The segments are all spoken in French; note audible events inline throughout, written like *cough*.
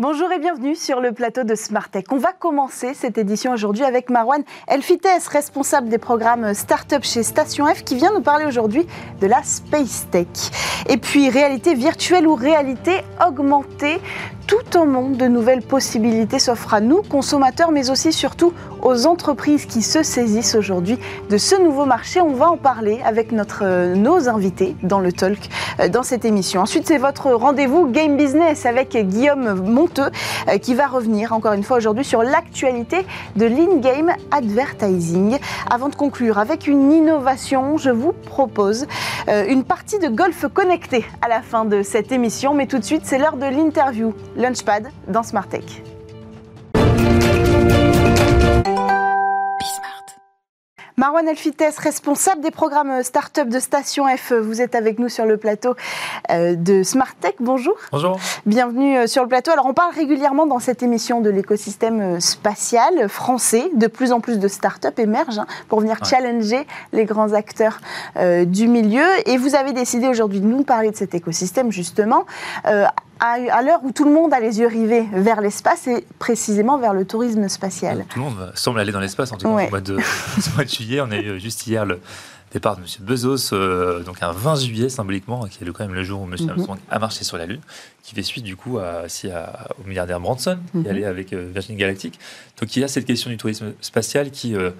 Bonjour et bienvenue sur le plateau de Smartech. On va commencer cette édition aujourd'hui avec Marwan Elfites, responsable des programmes Startup chez Station F, qui vient nous parler aujourd'hui de la Space Tech. Et puis réalité virtuelle ou réalité augmentée, tout un monde de nouvelles possibilités s'offre à nous, consommateurs, mais aussi surtout aux entreprises qui se saisissent aujourd'hui de ce nouveau marché. On va en parler avec notre, euh, nos invités dans le talk euh, dans cette émission. Ensuite, c'est votre rendez-vous Game Business avec Guillaume Monteux euh, qui va revenir encore une fois aujourd'hui sur l'actualité de l'in-game advertising. Avant de conclure avec une innovation, je vous propose une partie de golf connecté à la fin de cette émission. Mais tout de suite, c'est l'heure de l'interview. Launchpad dans Smart Tech. Marwan Elfites, responsable des programmes Startup de Station F, vous êtes avec nous sur le plateau euh, de Smart Tech. Bonjour. Bonjour. Bienvenue euh, sur le plateau. Alors, on parle régulièrement dans cette émission de l'écosystème euh, spatial français. De plus en plus de startups émergent hein, pour venir challenger les grands acteurs du milieu. Et vous avez décidé aujourd'hui de nous parler de cet écosystème, justement à, l'heure où tout le monde a les yeux rivés vers l'espace et précisément vers le tourisme spatial. Tout le monde semble aller dans l'espace, en tout cas au mois de, *laughs* mois de juillet. On a eu juste hier le départ de M. Bezos, euh, donc un 20 juillet symboliquement, qui est quand même le jour où M. Mhm. Armstrong a marché sur la Lune, qui fait suite du coup à, au milliardaire Branson, qui est mhm. allé avec euh, Virgin Galactic. Donc il y a cette question du tourisme spatial qui, euh,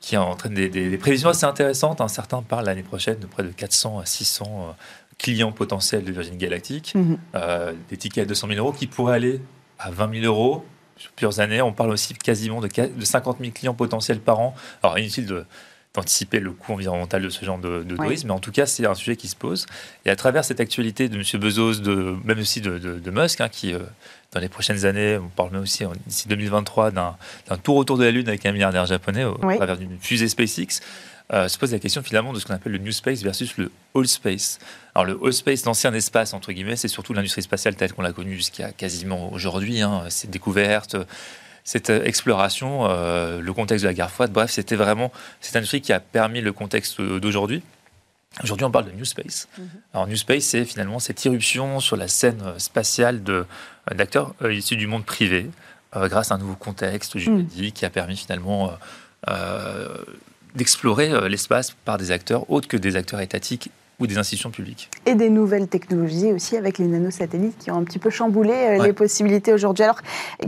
qui entraîne des, des, prévisions assez intéressantes. Hein. Certains parlent l'année prochaine de près de 400 à 600 clients potentiels de Virgin Galactic, mhm. euh, des tickets à 200 000 euros qui pourraient aller à 20 000 euros sur plusieurs années. On parle aussi quasiment de, de 50 000 clients potentiels par an. Alors, inutile de d'anticiper le coût environnemental de ce genre de, tourisme, mais en tout cas, c'est un sujet qui se pose. Et à travers cette actualité de M. Bezos, de, même aussi de, Musk, hein, qui, euh, dans les prochaines années, on parle même aussi d'ici 2023 d'un tour autour de la Lune avec un milliardaire japonais au travers d'une fusée SpaceX. Euh, se pose la question finalement de ce qu'on appelle le New Space versus le All Space. Alors le Space, l'ancien espace, entre guillemets, c'est surtout l'industrie spatiale telle qu'on l'a connue jusqu'à quasiment aujourd'hui, hein, cette découverte, cette exploration, euh, le contexte de la guerre froide, bref, c'était vraiment cette industrie qui a permis le contexte d'aujourd'hui. Aujourd'hui, on parle de New Space. Mm-hmm. Alors, New Space, c'est finalement cette irruption sur la scène spatiale d'acteurs euh, issus du monde privé, grâce à un nouveau contexte juridique mm. qui a permis finalement d'explorer euh, l'espace par des acteurs autres que des acteurs étatiques ou des institutions publiques. Et des nouvelles technologies aussi avec les nanosatellites qui ont un petit peu chamboulé euh, les possibilités aujourd'hui. Alors,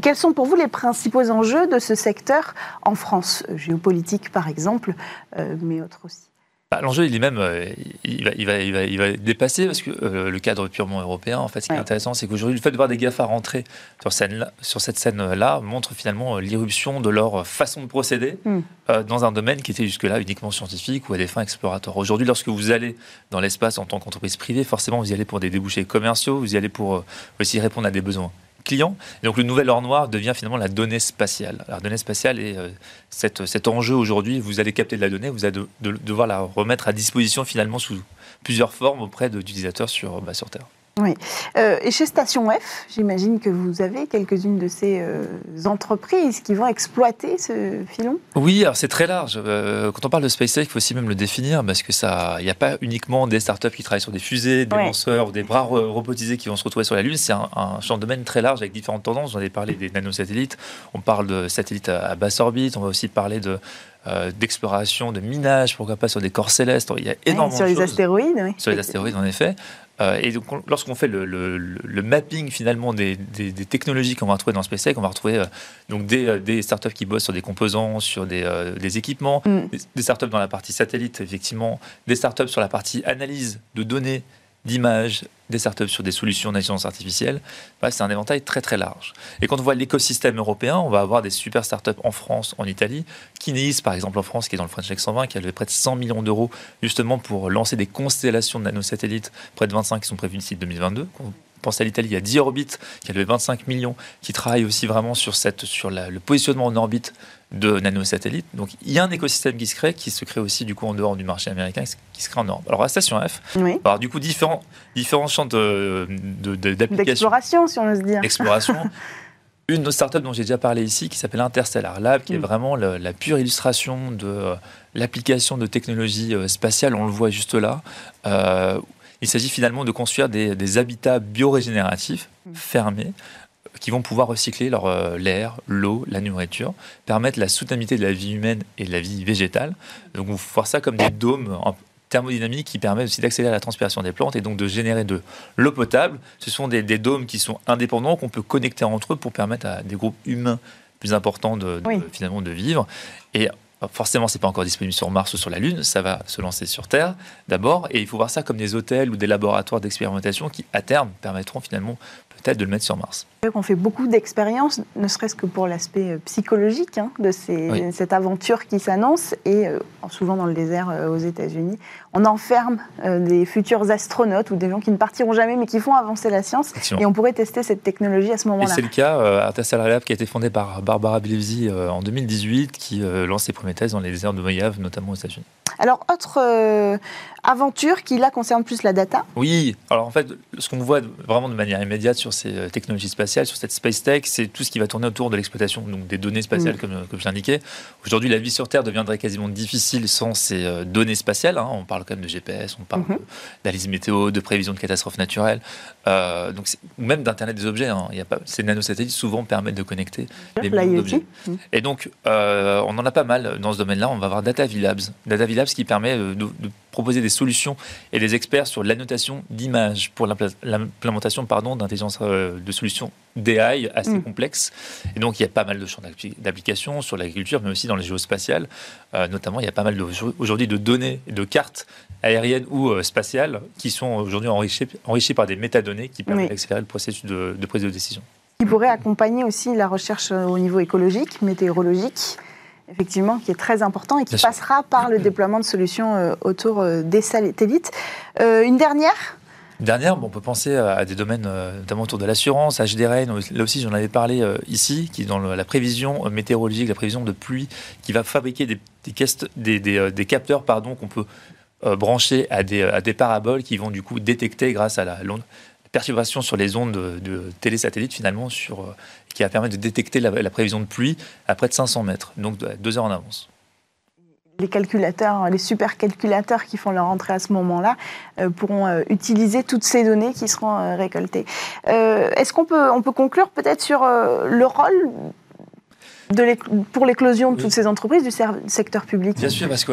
quels sont pour vous les principaux enjeux de ce secteur en France? Géopolitique par exemple, euh, mais autres aussi bah, l'enjeu, il est même, euh, il va, il va, il va, il va dépasser parce que euh, le cadre purement européen, en fait, ce qui est intéressant, c'est qu'aujourd'hui, le fait de voir des GAFA rentrer sur, scène sur cette scène-là montre finalement euh, l'irruption de leur façon de procéder hmm. dans un domaine qui était jusque-là uniquement scientifique ou à des fins exploratoires. Aujourd'hui, lorsque vous allez dans l'espace en tant qu'entreprise privée, forcément, vous y allez pour des débouchés commerciaux, vous y allez pour aussi répondre à des besoins client. donc le nouvel or noir devient finalement la donnée spatiale. La donnée spatiale est euh, cet enjeu aujourd'hui. Vous allez capter de la donnée, vous allez devoir la remettre à disposition finalement sous plusieurs formes auprès d'utilisateurs sur, bah, sur Terre. Oui. Euh, et chez Station F, j'imagine que vous avez quelques-unes de ces euh, entreprises qui vont exploiter ce filon? Oui, alors c'est très large. Euh, quand on parle de SpaceX, il faut aussi même le définir parce que ça, il n'y a pas uniquement des startups qui travaillent sur des fusées, des lanceurs ou des bras robotisés qui vont se retrouver sur la Lune. C'est un, champ de domaine très large avec différentes tendances. On avait parlé des nanosatellites, on parle de satellites à, basse orbite, on va aussi parler de d'exploration, de minage, pourquoi pas sur des corps célestes. Il y a énormément sur les astéroïdes, oui. Sur les astéroïdes, en effet. Euh, et donc, lorsqu'on fait le, mapping finalement des, technologies qu'on va retrouver dans SpaceX, on va retrouver euh, donc des, euh, des, startups qui bossent sur des composants, sur des, équipements, mm. des, des, startups dans la partie satellite, effectivement, des startups sur la partie analyse de données d'images, des startups sur des solutions d'intelligence artificielle. c'est un éventail très très large. Et quand on voit l'écosystème européen, on va avoir des super startups en France, en Italie. Kineis, par exemple, en France, qui est dans le French Tech 120, qui a levé près de 100 millions d'euros justement pour lancer des constellations de nanosatellites, près de 25 qui sont prévus d'ici 2022 pense à l'Italie, il y a 10 orbites qui a levé 25 millions, qui travaillent aussi vraiment sur, cette, sur le positionnement en orbite de nanosatellites. Donc il y a un écosystème qui se crée, qui se crée aussi du coup en dehors du marché américain, qui se crée en Europe. Alors la station F, alors du coup différents, différents champs d'application. De, D'exploration, si on ose dire. D'exploration. *laughs* Une startup dont j'ai déjà parlé ici, qui s'appelle Interstellar Lab, qui est mm. vraiment la pure illustration de euh, l'application de technologies euh, spatiales. On le voit juste là. Euh, il s'agit finalement de construire des, habitats biorégénératifs mm. fermés qui vont pouvoir recycler l'air, l'eau, la nourriture, permettre la soutenabilité de la vie humaine et de la vie végétale. Donc on voir ça comme des dômes thermodynamiques qui permettent aussi d'accélérer la transpiration des plantes et donc de générer de l'eau potable. Ce sont des, dômes qui sont indépendants, qu'on peut connecter entre eux pour permettre à des groupes humains plus importants de, finalement de vivre. Et Forcément, c'est pas encore disponible sur Mars ou sur la Lune, ça va se lancer sur Terre d'abord, et il faut voir ça comme des hôtels ou des laboratoires d'expérimentation qui, à terme, permettront finalement peut-être de le mettre sur Mars. On fait beaucoup d'expériences, ne serait-ce que pour l'aspect euh, psychologique hein, de cette aventure qui s'annonce, et euh, souvent dans le désert euh, aux États-Unis, on enferme des futurs astronautes ou des gens qui ne partiront jamais mais qui font avancer la science, et on pourrait tester cette technologie à ce moment-là. c'est le cas, Artesal Lab qui a été fondé par Barbara Bilvzi en 2018, qui lance ses premières thèses dans les déserts de Mojave, notamment aux États-Unis. Alors, autre aventure qui là concerne plus la data Oui, alors en fait, ce qu'on voit vraiment de manière immédiate sur ces euh, technologies spatiales, sur cette space tech, c'est tout ce qui va tourner autour de l'exploitation donc des données spatiales, mm. comme, euh, comme je l'indiquais. Aujourd'hui, la vie sur Terre deviendrait quasiment difficile sans ces données spatiales. Hein. On parle quand même de GPS, on parle mm-hmm. d'analyse météo, de prévision de catastrophes naturelles, donc même d'Internet des objets. Hein. Il y a pas, ces nanosatellites souvent permettent de connecter des objets. Mm. Et donc, on en a pas mal dans ce domaine-là. On va avoir Data Labs. Data ce qui permet euh, de, proposer des solutions et des experts sur l'annotation d'images pour l'implémentation d'intelligence euh, de solutions d'AI assez mm. complexes. Et donc, il y a pas mal de champs d'application sur l'agriculture, mais aussi dans les géospatiales. Euh, notamment, il y a pas mal aujourd'hui de données, de cartes aériennes ou spatiales qui sont aujourd'hui enrichies, enrichies par des métadonnées qui permettent d'accélérer le processus de, de prise de décision. Qui pourrait accompagner aussi la recherche au niveau écologique, météorologique effectivement, qui est très important et qui passera par le déploiement de solutions euh, autour euh, des satellites. Euh, une dernière? Une dernière, on peut penser à des domaines notamment autour de l'assurance, HDRN, là aussi j'en avais parlé ici, qui est dans la prévision météorologique, la prévision de pluie, qui va fabriquer des, des, des, capteurs pardon, qu'on peut brancher à des, à des paraboles qui vont du coup détecter grâce à la, perturbation sur les ondes de, de télésatellites finalement sur, qui va permettre de détecter la, prévision de pluie à près de 500 mètres, donc deux heures en avance. Les calculateurs, les supercalculateurs qui font leur entrée à ce moment-là euh, pourront euh, utiliser toutes ces données qui seront récoltées. Est-ce qu'on peut, on peut conclure peut-être sur le rôle pour l'éclosion de toutes ces entreprises du secteur public Bien sûr, parce que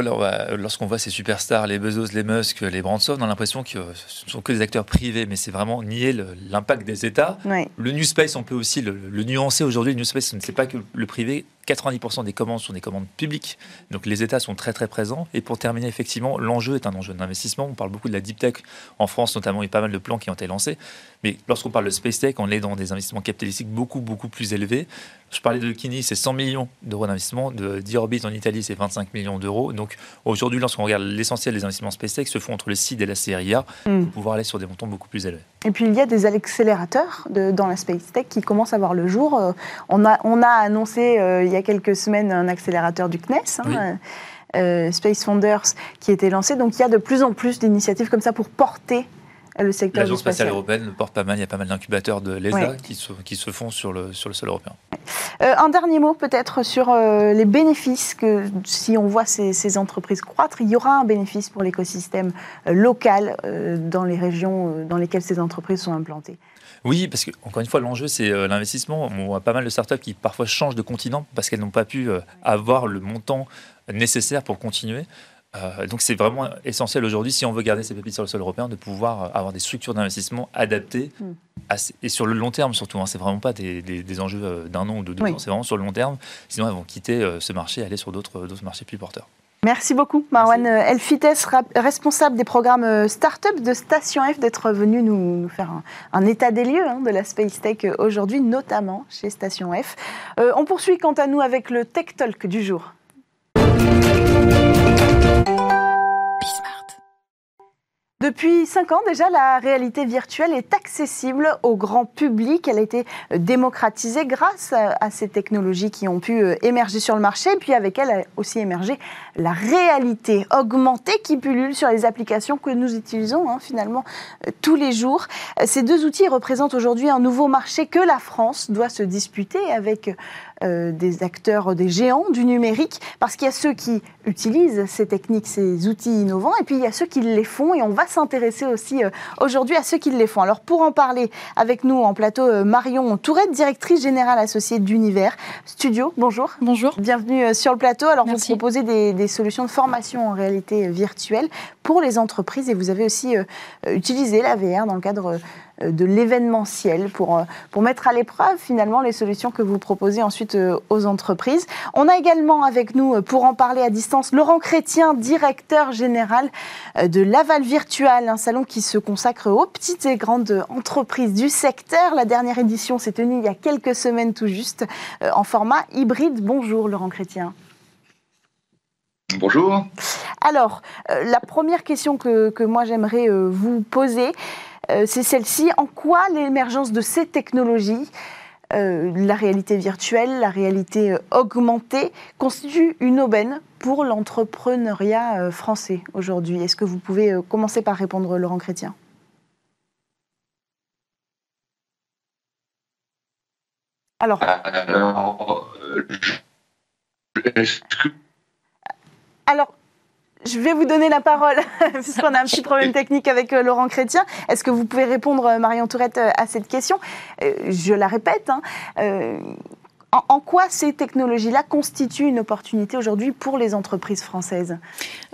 lorsqu'on voit ces superstars, les Bezos, les Musk, les Branson, on a l'impression que ce ne sont que des acteurs privés, mais c'est vraiment nier l'impact des États. Le New Space, on peut aussi le, le nuancer aujourd'hui. Le New Space, ce n'est pas que le privé 90% des commandes sont des commandes publiques, donc les États sont très très présents. Et pour terminer, effectivement, l'enjeu est un enjeu d'investissement. On parle beaucoup de la deep tech en France, notamment, il y a pas mal de plans qui ont été lancés. Mais lorsqu'on parle de space tech, on est dans des investissements capitalistiques beaucoup beaucoup plus élevés. Je parlais de Kini, c'est 100 millions d'euros d'investissement. De D-Orbit en Italie, c'est 25 millions d'euros. Donc aujourd'hui, lorsqu'on regarde l'essentiel des investissements space tech, se font entre le CID et la CRIA mm. pour pouvoir aller sur des montants beaucoup plus élevés. Et puis il y a des accélérateurs de, dans la space tech qui commencent à voir le jour. Euh, on, a, on a annoncé euh, il y a quelques semaines un accélérateur du CNES. Hein, euh, Space Founders qui était lancé. Donc il y a de plus en plus d'initiatives comme ça pour porter le secteur L'Agence spatiale européenne porte pas mal. Il y a pas mal d'incubateurs de l'ESA qui, se, qui se font sur le, sur le sol européen. Euh, un dernier mot peut-être sur euh, les bénéfices que si on voit ces, entreprises croître, il y aura un bénéfice pour l'écosystème euh, local dans les régions dans lesquelles ces entreprises sont implantées. Oui, parce que encore une fois, l'enjeu c'est l'investissement. On voit pas mal de startups qui parfois changent de continent parce qu'elles n'ont pas pu avoir le montant nécessaire pour continuer. Euh, donc c'est vraiment essentiel aujourd'hui, si on veut garder ces pépites sur le sol européen, de pouvoir avoir des structures d'investissement adaptées hmm. et sur le long terme surtout. Hein, c'est vraiment pas des, enjeux euh, d'un an ou de deux ans, c'est vraiment sur le long terme. Sinon, elles vont quitter euh, ce marché et aller sur d'autres marchés plus porteurs. Merci beaucoup, Marwan Elfites, responsable des programmes Startup de Station F, d'être venu nous, faire un, état des lieux hein, de la Space Tech aujourd'hui, notamment chez Station F. on poursuit quant à nous avec le Tech Talk du jour. Depuis cinq ans déjà, la réalité virtuelle est accessible au grand public. Elle a été démocratisée grâce à ces technologies qui ont pu euh, émerger sur le marché. Puis avec elle a aussi émergé la réalité augmentée qui pullule sur les applications que nous utilisons hein, finalement euh, tous les jours. Ces deux outils représentent aujourd'hui un nouveau marché que la France doit se disputer avec des acteurs, des géants du numérique, parce qu'il y a ceux qui utilisent ces techniques, ces outils innovants, et puis il y a ceux qui les font, et on va s'intéresser aussi aujourd'hui à ceux qui les font. Alors pour en parler avec nous en plateau, Marion Tourette, directrice générale associée d'Univers Studio. Bonjour. Bonjour. Bienvenue sur le plateau. Alors vous proposez des, des solutions de formation en réalité virtuelle pour les entreprises et vous avez aussi utilisé la VR dans le cadre euh, de l'événementiel pour, euh, pour mettre à l'épreuve finalement les solutions que vous proposez ensuite euh, aux entreprises. On a également avec nous, pour en parler à distance, Laurent Chrétien, directeur général de Laval Virtual, un salon qui se consacre aux petites et grandes entreprises du secteur. La dernière édition s'est tenue il y a quelques semaines tout juste en format hybride. Bonjour Laurent Chrétien. Bonjour. Alors, la première question que, que moi j'aimerais vous poser, euh, c'est celle-ci. En quoi l'émergence de ces technologies euh, la réalité virtuelle, la réalité euh, augmentée, constitue une aubaine pour l'entrepreneuriat français aujourd'hui? Est-ce que vous pouvez commencer par répondre, Laurent Chrétien Alors. Alors, je vais vous donner la parole, *laughs* puisqu'on a un petit problème technique avec euh, Laurent Chrétien. Est-ce que vous pouvez répondre, euh, Marion Tourette, euh, à cette question? Je la répète. Hein, en, quoi ces technologies-là constituent une opportunité aujourd'hui pour les entreprises françaises?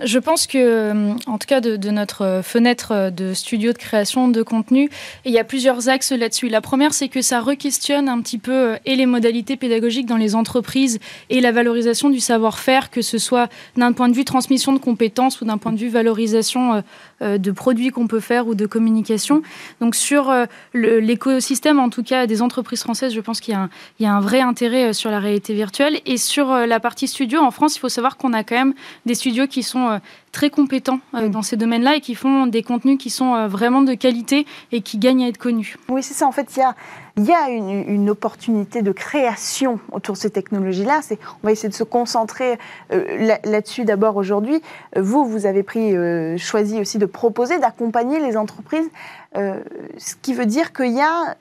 Je pense que, euh, en tout cas, de, notre fenêtre de studio de création de contenu, il y a plusieurs axes là-dessus. La première, c'est que ça re-questionne un petit peu euh, et les modalités pédagogiques dans les entreprises et la valorisation du savoir-faire, que ce soit d'un point de vue transmission de compétences ou d'un point de vue valorisation euh, de produits qu'on peut faire ou de communication. Donc sur l'écosystème, en tout cas, des entreprises françaises, je pense qu'il y a un vrai intérêt euh, sur la réalité virtuelle. Et sur euh, la partie studio, en France, il faut savoir qu'on a quand même des studios qui sont euh, très compétents dans ces domaines-là et qui font des contenus qui sont vraiment de qualité et qui gagnent à être connus. Oui, c'est ça. En fait, il y a, il y a une, opportunité de création autour de ces technologies-là. On va essayer de se concentrer là-dessus d'abord aujourd'hui. Vous, vous avez pris, choisi aussi de proposer, d'accompagner les entreprises, ce qui veut dire qu'il y a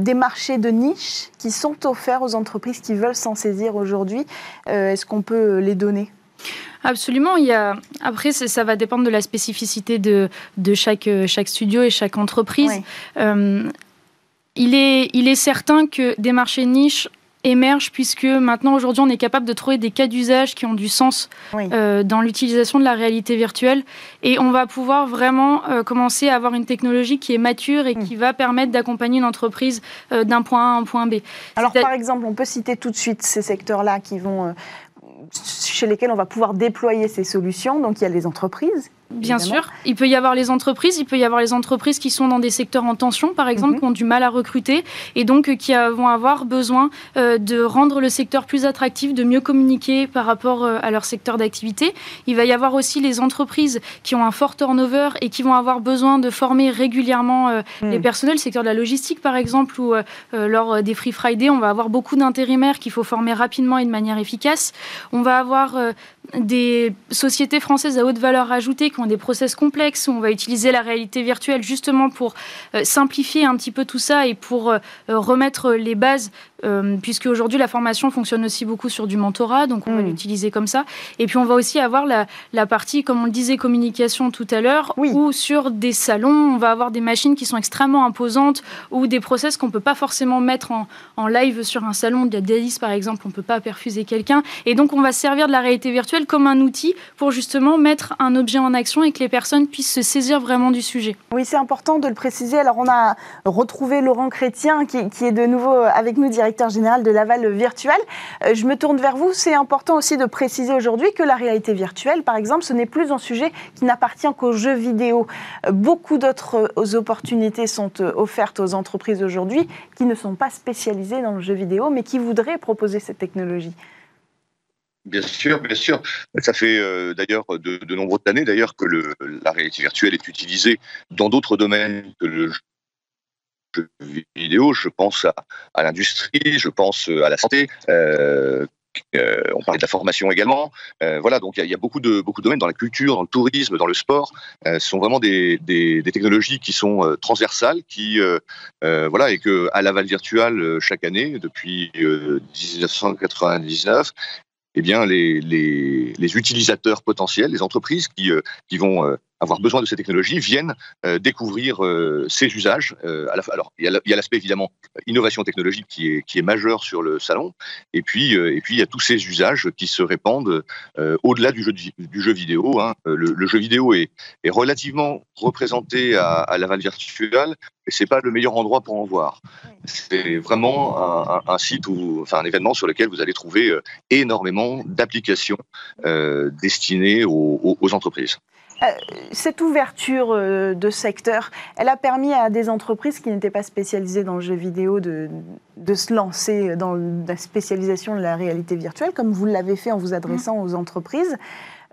des marchés de niche qui sont offerts aux entreprises qui veulent s'en saisir aujourd'hui. Euh, est-ce qu'on peut les donner? Absolument. Il y a... Après, ça va dépendre de la spécificité de, de chaque, chaque studio et chaque entreprise. Euh, il, est, il est certain que des marchés de niche émerge puisque maintenant aujourd'hui on est capable de trouver des cas d'usage qui ont du sens euh, dans l'utilisation de la réalité virtuelle et on va pouvoir vraiment euh, commencer à avoir une technologie qui est mature et qui va permettre d'accompagner une entreprise euh, d'un point A à un point B. Alors par exemple, on peut citer tout de suite ces secteurs-là qui vont chez lesquels on va pouvoir déployer ces solutions. Donc il y a les entreprises Bien sûr, il peut y avoir les entreprises, il peut y avoir les entreprises qui sont dans des secteurs en tension, par exemple, mhm. qui ont du mal à recruter et donc euh, qui vont avoir besoin euh, de rendre le secteur plus attractif, de mieux communiquer par rapport euh, à leur secteur d'activité. Il va y avoir aussi les entreprises qui ont un fort turnover et qui vont avoir besoin de former régulièrement les mhm. personnels, le secteur de la logistique par exemple, ou lors des Free Friday, on va avoir beaucoup d'intérimaires qu'il faut former rapidement et de manière efficace. On va avoir des sociétés françaises à haute valeur ajoutée qui ont des process complexes où on va utiliser la réalité virtuelle justement pour euh, simplifier un petit peu tout ça et pour euh, remettre les bases euh, puisque aujourd'hui la formation fonctionne aussi beaucoup sur du mentorat, donc on va mm. l'utiliser comme ça. Et puis on va aussi avoir la, la partie, comme on le disait, communication tout à l'heure, où sur des salons, on va avoir des machines qui sont extrêmement imposantes ou des process qu'on peut pas forcément mettre en, en live sur un salon. De la par exemple, on peut pas perfuser quelqu'un. Et donc on va servir de la réalité virtuelle comme un outil pour justement mettre un objet en action et que les personnes puissent se saisir vraiment du sujet. Oui, c'est important de le préciser. Alors on a retrouvé Laurent Chrétien qui, est de nouveau avec nous, directeur général de Laval Virtual. Euh, je me tourne vers vous. C'est important aussi de préciser aujourd'hui que la réalité virtuelle, par exemple, ce n'est plus un sujet qui n'appartient qu'aux jeux vidéo. Euh, beaucoup d'autres euh, opportunités sont offertes aux entreprises aujourd'hui qui ne sont pas spécialisées dans le jeu vidéo, mais qui voudraient proposer cette technologie. Bien sûr, bien sûr. Ça fait d'ailleurs de, nombreuses années d'ailleurs que la réalité virtuelle est utilisée dans d'autres domaines que le vidéo, je pense à, l'industrie, je pense euh, à la santé. Euh, on parlait de la formation également. voilà, donc il y, a beaucoup de domaines dans la culture, dans le tourisme, dans le sport. ce sont vraiment des, technologies qui sont transversales, qui voilà, et que à Laval Virtual chaque année depuis 1999, eh bien, les, les, utilisateurs potentiels, les entreprises qui, qui vont avoir besoin de ces technologies viennent euh, découvrir euh, ces usages. Euh, alors, il y a l'aspect évidemment innovation technologique qui est, qui est majeur sur le salon, et puis, et puis il y a tous ces usages qui se répandent au-delà du jeu, du jeu vidéo. Hein. Le, jeu vidéo est, est relativement représenté à, à Laval Virtual, et c'est pas le meilleur endroit pour en voir. C'est vraiment un, site ou enfin un événement sur lequel vous allez trouver énormément d'applications destinées aux entreprises. Euh, cette ouverture euh, de secteur, elle a permis à des entreprises qui n'étaient pas spécialisées dans le jeu vidéo de, de, se lancer dans la spécialisation de la réalité virtuelle, comme vous l'avez fait en vous adressant mmh. aux entreprises.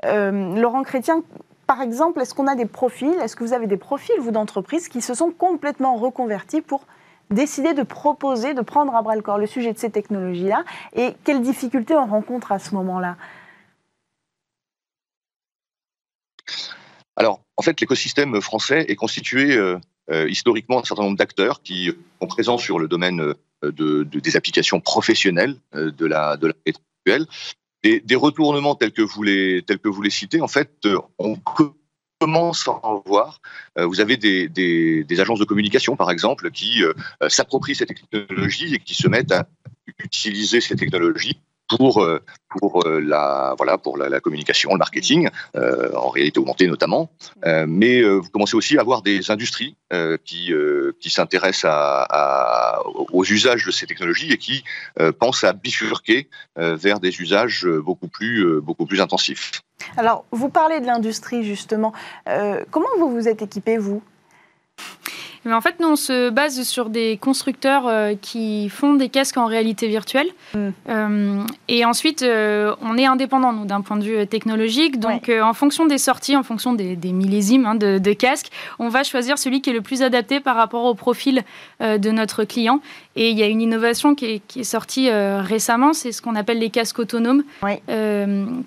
Euh, Laurent Chrétien, par exemple, est-ce qu'on a des profils, est-ce que vous avez des profils, vous, d'entreprises qui se sont complètement reconvertis pour décider de proposer, de prendre à bras le corps le sujet de ces technologies-là? Et quelles difficultés on rencontre à ce moment-là? Alors, en fait, l'écosystème français est constitué euh, euh, historiquement d'un certain nombre d'acteurs qui sont présents sur le domaine euh, de, des applications professionnelles de la de la virtuelle. Des, retournements tels que vous les tels que vous les citez, en fait, on commence à en voir. Vous avez des, des, des, agences de communication, par exemple, qui s'approprient ces technologies et qui se mettent à utiliser ces technologies pour euh, pour euh, la voilà pour la, communication, le marketing, euh, en réalité augmentée notamment. mais vous commencez aussi à avoir des industries qui qui s'intéressent à, aux usages de ces technologies et qui pensent à bifurquer vers des usages beaucoup plus beaucoup plus intensifs. Alors, vous parlez de l'industrie justement. comment vous vous êtes équipé vous? Mais en fait, nous, on se base sur des constructeurs euh, qui font des casques en réalité virtuelle. Mm. Euh, et ensuite, euh, on est indépendant, nous, d'un point de vue technologique. Donc, en fonction des sorties, en fonction des, millésimes hein, de, casques, on va choisir celui qui est le plus adapté par rapport au profil de notre client. Et il y a une innovation qui est, qui est sortie récemment, c'est ce qu'on appelle les casques autonomes,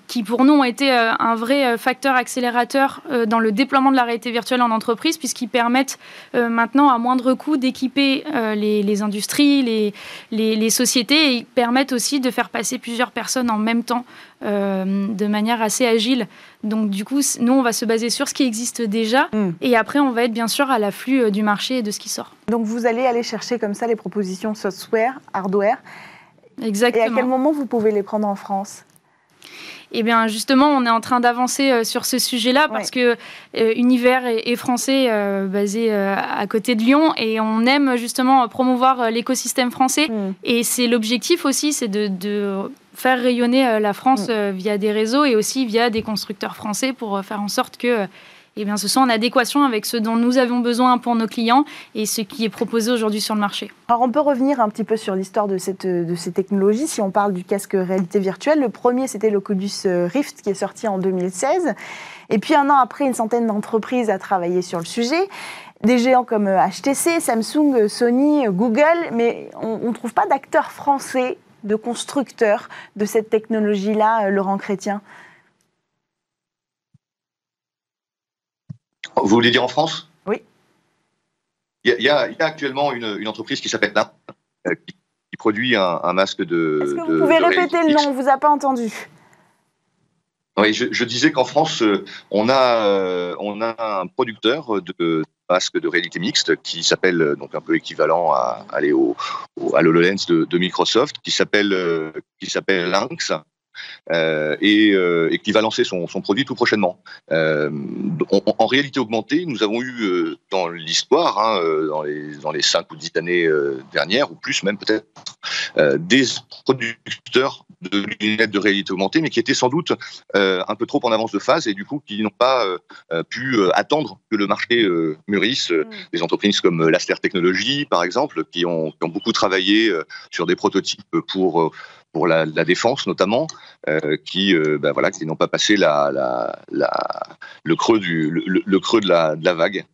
qui pour nous ont été un vrai facteur accélérateur dans le déploiement de la réalité virtuelle en entreprise, puisqu'ils permettent maintenant à moindre coût d'équiper euh, les, industries, les, les, sociétés et permettent aussi de faire passer plusieurs personnes en même temps euh, de manière assez agile. Donc du coup, nous, on va se baser sur ce qui existe déjà hmm. et après, on va être bien sûr à l'afflux euh, du marché et de ce qui sort. Donc vous allez aller chercher comme ça les propositions software, hardware. Exactement. Et à quel moment vous pouvez les prendre en France? Eh bien, justement, on est en train d'avancer euh, sur ce sujet-là parce que euh, Univers est, français, euh, basé à côté de Lyon, et on aime justement promouvoir l'écosystème français. Mm. Et c'est l'objectif aussi, c'est de, faire rayonner la France mm. via des réseaux et aussi via des constructeurs français pour faire en sorte que eh bien, ce soit en adéquation avec ce dont nous avons besoin pour nos clients et ce qui est proposé aujourd'hui sur le marché. Alors, on peut revenir un petit peu sur l'histoire de, cette, de ces technologies. Si on parle du casque réalité virtuelle, le premier, c'était l'Oculus Rift qui est sorti en 2016. Et puis, un an après, une centaine d'entreprises a travaillé sur le sujet. Des géants comme HTC, Samsung, Sony, Google, mais on ne trouve pas d'acteurs français, de constructeurs de cette technologie-là, Laurent Chrétien? Vous voulez dire en France Oui. Il y, a, actuellement une, entreprise qui s'appelle NAP, euh, qui, produit un, masque de. Est-ce que vous pouvez répéter le nom? On ne vous a pas entendu. Oui, je, disais qu'en France, euh, on a, euh, on a un producteur de masques de réalité mixte qui s'appelle donc un peu équivalent à aller au, à l'HoloLens de, de, Microsoft, qui s'appelle qui s'appelle Lynx euh, et, euh, et, qui va lancer son, son produit tout prochainement. Euh, en, réalité augmentée, nous avons eu dans l'histoire, hein, dans, les, dans les 5 ou 10 années dernières, ou plus même peut-être, des producteurs de lunettes de réalité augmentée, mais qui étaient sans doute un peu trop en avance de phase et du coup qui n'ont pas pu attendre que le marché mûrisse. Mm. Des entreprises comme Laster Technologies, par exemple, qui ont, qui ont beaucoup travaillé sur des prototypes pour pour la, la défense notamment, euh, qui, euh, ben voilà, qui n'ont pas passé la, la, la, le creux du le, le creux de la, de la vague.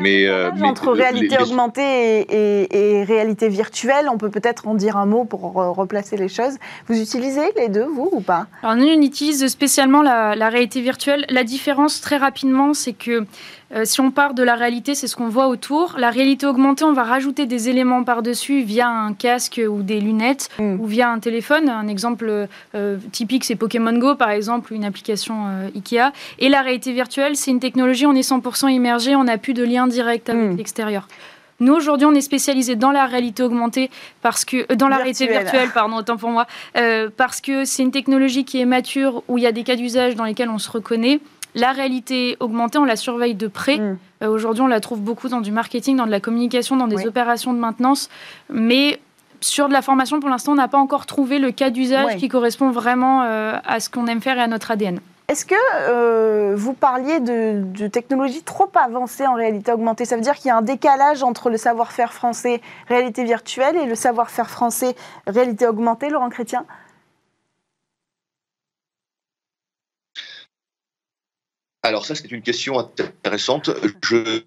Mais, entre réalité augmentée et, réalité virtuelle, on peut peut-être en dire un mot pour replacer les choses. Vous utilisez les deux, vous ou pas? Alors nous, on utilise spécialement la, la réalité virtuelle. La différence, très rapidement, c'est que euh, si on part de la réalité, c'est ce qu'on voit autour. La réalité augmentée, on va rajouter des éléments par-dessus via un casque ou des lunettes mm. ou via un téléphone. Un exemple euh, typique, c'est Pokémon Go, par exemple, ou une application euh, Ikea. Et la réalité virtuelle, c'est une technologie, on est 100% immergé, on n'a plus de lien direct avec mm. l'extérieur. Nous, aujourd'hui, on est spécialisé dans la réalité augmentée, parce que, dans la réalité virtuelle, pardon, autant pour moi, parce que c'est une technologie qui est mature, où il y a des cas d'usage dans lesquels on se reconnaît. La réalité augmentée, on la surveille de près. Mm. Euh, aujourd'hui, on la trouve beaucoup dans du marketing, dans de la communication, dans des opérations de maintenance. Mais sur de la formation, pour l'instant, on n'a pas encore trouvé le cas d'usage qui correspond vraiment euh, à ce qu'on aime faire et à notre ADN. Est-ce que euh, vous parliez de, de technologies trop avancées en réalité augmentée? Ça veut dire qu'il y a un décalage entre le savoir-faire français réalité virtuelle et le savoir-faire français réalité augmentée, Laurent Chrétien? Alors ça, c'est une question intéressante. Je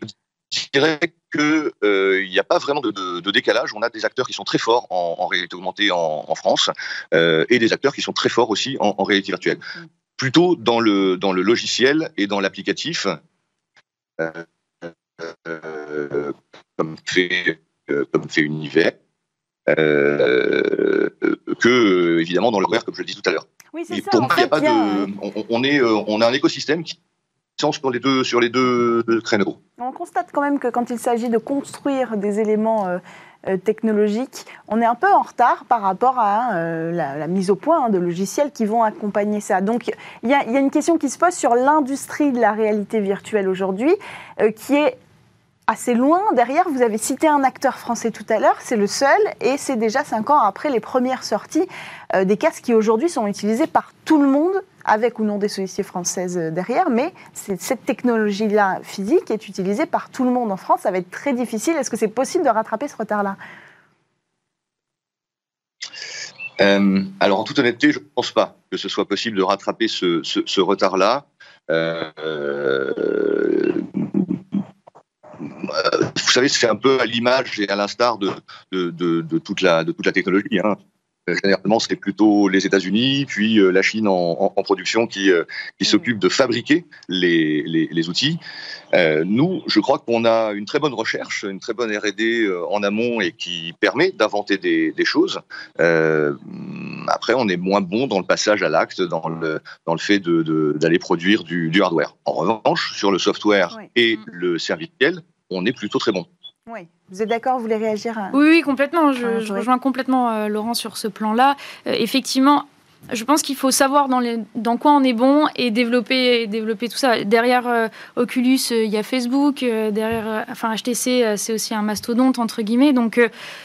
dirais qu'il euh, n'y a pas vraiment de, décalage. On a des acteurs qui sont très forts en, réalité augmentée en, France euh, et des acteurs qui sont très forts aussi en, réalité virtuelle. Plutôt dans le, dans le logiciel et dans l'applicatif, euh, comme, fait, comme fait Univers, que évidemment dans le comme je le dis tout à l'heure. Oui, c'est ça. Pour a pas de, on, est, on a un écosystème qui sur les deux, sur les deux créneaux. On constate quand même que quand il s'agit de construire des éléments euh, euh, technologiques, on est un peu en retard par rapport à euh, la, mise au point hein, de logiciels qui vont accompagner ça. Donc il y, a une question qui se pose sur l'industrie de la réalité virtuelle aujourd'hui, qui est assez loin derrière. Vous avez cité un acteur français tout à l'heure, c'est le seul, et c'est déjà cinq ans après les premières sorties des casques qui aujourd'hui sont utilisés par tout le monde avec ou non des solutions françaises euh, derrière, mais cette technologie-là physique est utilisée par tout le monde en France. Ça va être très difficile. Est-ce que c'est possible de rattraper ce retard-là? Euh, alors, en toute honnêteté, je ne pense pas que ce soit possible de rattraper ce, retard-là. Euh, vous savez, c'est un peu à l'image et à l'instar de, de, toute la, de toute la technologie. Hein. Euh, généralement, c'est plutôt les États-Unis, puis euh, la Chine en, production qui, euh, qui mm. s'occupe de fabriquer les, les, outils. nous, je crois qu'on a une très bonne recherche, une très bonne R&D en amont et qui permet d'inventer des, des, choses. après, on est moins bon dans le passage à l'acte, dans le, dans le fait d'aller de, d'aller produire du, du, hardware. En revanche, sur le software et mm. le serviciel, on est plutôt très bon. Oui. Vous êtes d'accord Vous voulez réagir oui, oui, complètement. Je, rejoins complètement euh, Laurent sur ce plan-là. Euh, effectivement, je pense qu'il faut savoir dans, les, dans, quoi on est bon et développer, développer tout ça. Derrière euh, Oculus, il y a Facebook. derrière, enfin HTC, c'est aussi un mastodonte entre guillemets. Donc,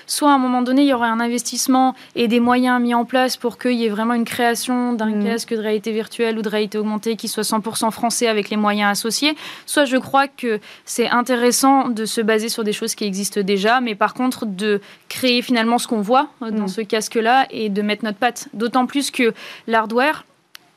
soit à un moment donné, il y aurait un investissement et des moyens mis en place pour qu'il y ait vraiment une création d'un mmh. casque de réalité virtuelle ou de réalité augmentée qui soit 100% français avec les moyens associés. Soit je crois que c'est intéressant de se baser sur des choses qui existent déjà, mais par contre de créer finalement ce qu'on voit dans mmh. ce casque-là et de mettre notre patte. D'autant plus que l'hardware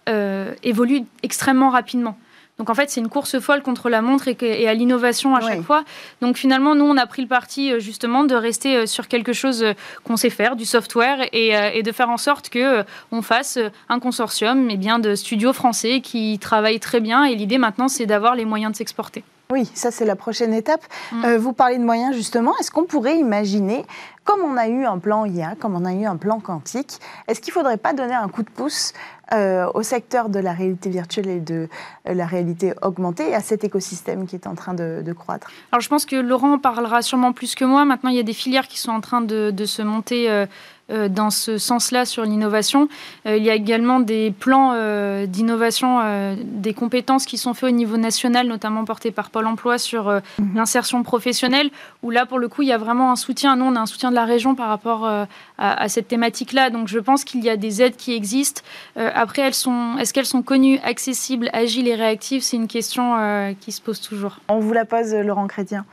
euh, évolue extrêmement rapidement. Donc en fait, c'est une course folle contre la montre et, à l'innovation à chaque fois. Donc finalement, nous, on a pris le parti euh, justement de rester euh, sur quelque chose qu'on sait faire, du software, et, de faire en sorte que on fasse un consortium eh bien, de studios français qui travaillent très bien. Et l'idée maintenant, c'est d'avoir les moyens de s'exporter. Oui, ça c'est la prochaine étape. Mm. vous parlez de moyens justement. Est-ce qu'on pourrait imaginer comme on a eu un plan IA, comme on a eu un plan quantique, est-ce qu'il ne faudrait pas donner un coup de pouce euh, au secteur de la réalité virtuelle et de euh, la réalité augmentée et à cet écosystème qui est en train de, croître? Alors je pense que Laurent parlera sûrement plus que moi. Maintenant, il y a des filières qui sont en train de, se monter. Euh, dans ce sens-là sur l'innovation. Euh, il y a également des plans euh, d'innovation, des compétences qui sont faits au niveau national, notamment portés par Pôle Emploi sur mhm. l'insertion professionnelle, où là, pour le coup, il y a vraiment un soutien. Nous, on a un soutien de la région par rapport à, cette thématique-là. Donc, je pense qu'il y a des aides qui existent. après, elles sont, est-ce qu'elles sont connues, accessibles, agiles et réactives? C'est une question qui se pose toujours. On vous la pose, Laurent Chrétien.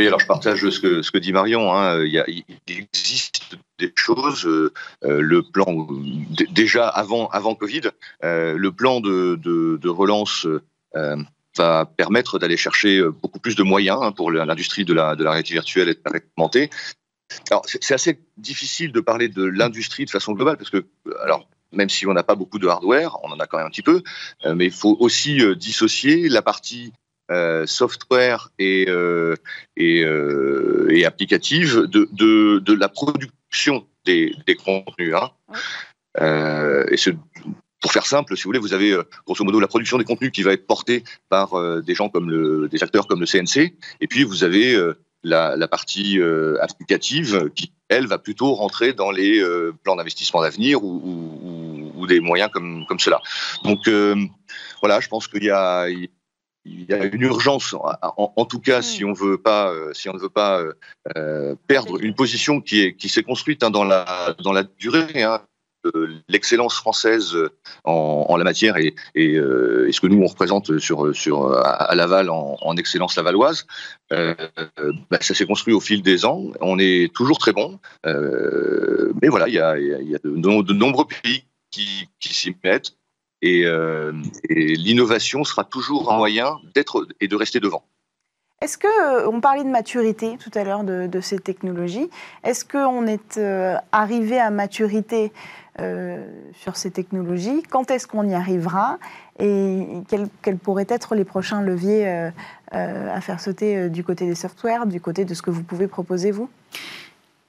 Oui, alors je partage ce que, dit Marion. Hein. Il, existe des choses. Euh, le plan, déjà avant, Covid, euh, le plan de, relance euh, va permettre d'aller chercher beaucoup plus de moyens hein, pour l'industrie de la, réalité virtuelle et de la Alors, c'est assez difficile de parler de l'industrie de façon globale parce que, alors, même si on n'a pas beaucoup de hardware, on en a quand même un petit peu, mais il faut aussi dissocier la partie software et, et, et, applicative de, de, de, la production des, des contenus. Hein. Euh, et pour faire simple, si vous voulez, vous avez grosso modo la production des contenus qui va être portée par des gens comme le, des acteurs comme le CNC, et puis vous avez la, la, partie applicative qui, elle, va plutôt rentrer dans les plans d'investissement d'avenir ou, des moyens comme, comme cela. Donc voilà, je pense qu'il y a, il y a une urgence, en, tout cas, si on veut pas, euh, si on ne veut pas euh, perdre une position qui est qui s'est construite hein, dans la dans la durée. Hein, l'excellence française en, en, la matière et, et, euh, et, ce que nous on représente sur sur à Laval en, en excellence lavalloise, euh, bah, ça s'est construit au fil des ans. On est toujours très bon, euh, mais voilà, il y a, il y a de, de, nombreux pays qui, qui s'y mettent. Euh, et, l'innovation sera toujours un moyen d'être et de rester devant. Est-ce que, euh, on parlait de maturité tout à l'heure de, ces technologies, est-ce qu'on est, euh, arrivé à maturité sur ces technologies? Quand est-ce qu'on y arrivera? Et quels, pourraient être les prochains leviers à faire sauter du côté des softwares, du côté de ce que vous pouvez proposer, vous?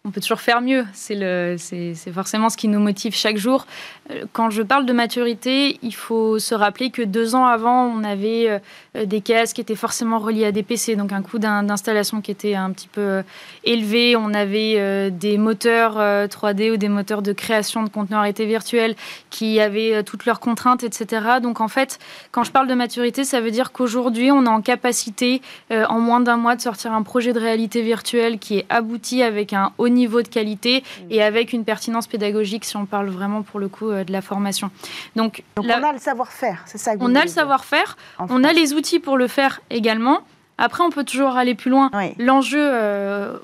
On peut toujours faire mieux. C'est forcément ce qui nous motive chaque jour. Euh, quand je parle de maturité, il faut se rappeler que deux ans avant, on avait euh, des caisses qui étaient forcément reliées à des PC, donc un coût d'installation qui était un petit peu euh, élevé. On avait des moteurs 3D ou des moteurs de création de contenu en réalité virtuelle qui avaient toutes leurs contraintes, etc. Donc en fait, quand je parle de maturité, ça veut dire qu'aujourd'hui, on est en capacité, en moins d'un mois, de sortir un projet de réalité virtuelle qui est abouti avec un haut niveau de qualité et avec une pertinence pédagogique si on parle vraiment pour le coup euh, de la formation. Donc, on a le savoir-faire, c'est ça. on a le savoir-faire, on a les outils pour le faire également. Après, on peut toujours aller plus loin. L'enjeu euh,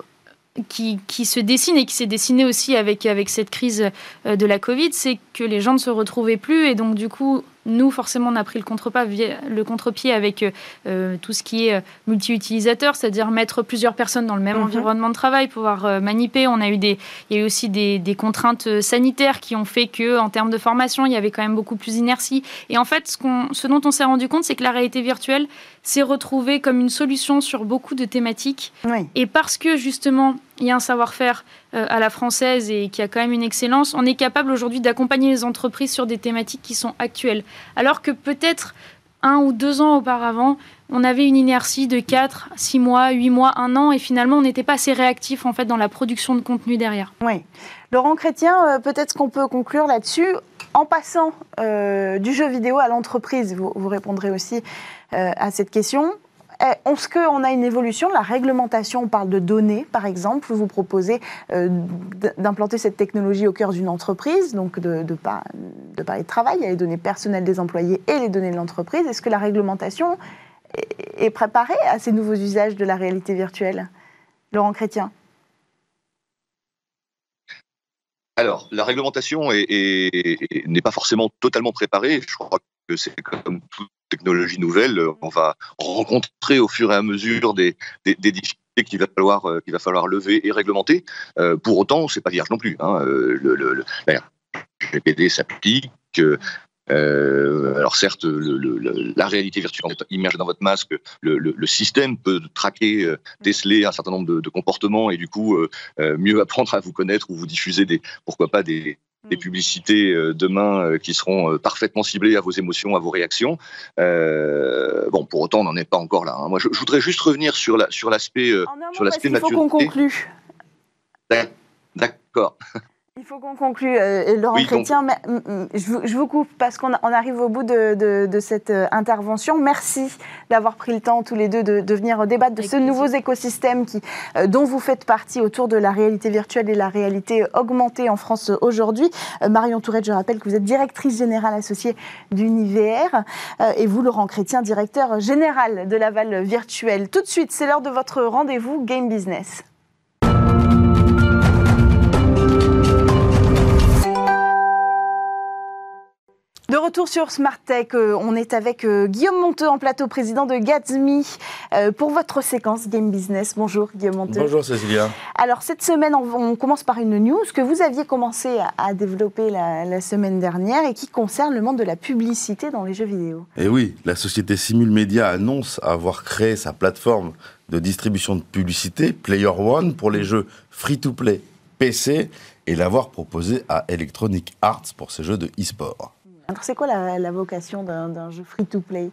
qui, qui, se dessine et qui s'est dessiné aussi avec, avec cette crise euh, de la Covid, c'est que les gens ne se retrouvaient plus et donc du coup nous, forcément, on a pris le contre-pied avec euh, tout ce qui est euh, multi-utilisateur, c'est-à-dire mettre plusieurs personnes dans le même mhm. environnement de travail, pouvoir euh, maniper. On a eu des, il y a eu aussi des, contraintes sanitaires qui ont fait que, en termes de formation, il y avait quand même beaucoup plus d'inertie. Et en fait, ce, ce dont on s'est rendu compte, c'est que la réalité virtuelle s'est retrouvée comme une solution sur beaucoup de thématiques. Et parce que justement, il y a un savoir-faire à la française et qui a quand même une excellence, on est capable aujourd'hui d'accompagner les entreprises sur des thématiques qui sont actuelles. Alors que peut-être un ou deux ans auparavant, on avait une inertie de 4, 6 mois, 8 mois, 1 an, et finalement, on n'était pas assez réactif en fait dans la production de contenu derrière. Oui. Laurent Chrétien, euh, peut-être qu'on peut conclure là-dessus. En passant euh, du jeu vidéo à l'entreprise, vous, répondrez aussi euh, à cette question. Eh, est-ce qu'on a une évolution la réglementation? On parle de données, par exemple. Vous proposez euh, d'implanter cette technologie au cœur d'une entreprise, donc de, parler de travail, il y a les données personnelles des employés et les données de l'entreprise. Est-ce que la réglementation est préparée à ces nouveaux usages de la réalité virtuelle? Laurent Chrétien alors, la réglementation n'est pas forcément totalement préparée. Je crois que c'est comme toute technologie nouvelle, on va rencontrer au fur et à mesure des, difficultés qu'il va falloir euh, qu'il va falloir lever et réglementer. Euh, pour autant, c'est pas vierge non plus. Hein. Euh, le, le, RGPD s'applique. alors certes, la réalité virtuelle immergée dans votre masque, le, système peut traquer, déceler un certain nombre de, comportements et du coup mieux apprendre à vous connaître ou vous diffuser des, pourquoi pas des, des mm. publicités euh, demain euh, qui seront euh, parfaitement ciblées à vos émotions, à vos réactions. bon, pour autant, on n'en est pas encore là. Hein. Moi, je, voudrais juste revenir sur la sur l'aspect sur l'aspect maturité. Il faut qu'on conclue. D'accord. Il faut qu'on conclue, euh, Laurent Chrétien. Mais, mm, mm, je, vous, coupe parce qu'on arrive au bout de, cette euh, intervention. Merci d'avoir pris le temps tous les deux de, venir débattre de ce nouveau écosystème qui, euh, dont vous faites partie autour de la réalité virtuelle et la réalité augmentée en France aujourd'hui. Marion Tourette, je rappelle que vous êtes directrice générale associée d'Univers et vous, Laurent Chrétien, directeur général de Laval Virtuel. Tout de suite, c'est l'heure de votre rendez-vous Game Business. De retour sur Smart Tech, euh, on est avec euh, Guillaume Monteux en plateau, président de Gatsby, euh, pour votre séquence Game Business. Bonjour Guillaume Monteux. Bonjour Cécilia. Alors cette semaine, on, commence par une news que vous aviez commencé à, développer la, semaine dernière et qui concerne le monde de la publicité dans les jeux vidéo. Et eh oui, la société Simul Media annonce avoir créé sa plateforme de distribution de publicité Player One pour les jeux free-to-play PC et l'avoir proposé à Electronic Arts pour ses jeux de e-sport. Alors, c'est quoi la, vocation d'un jeu free-to-play?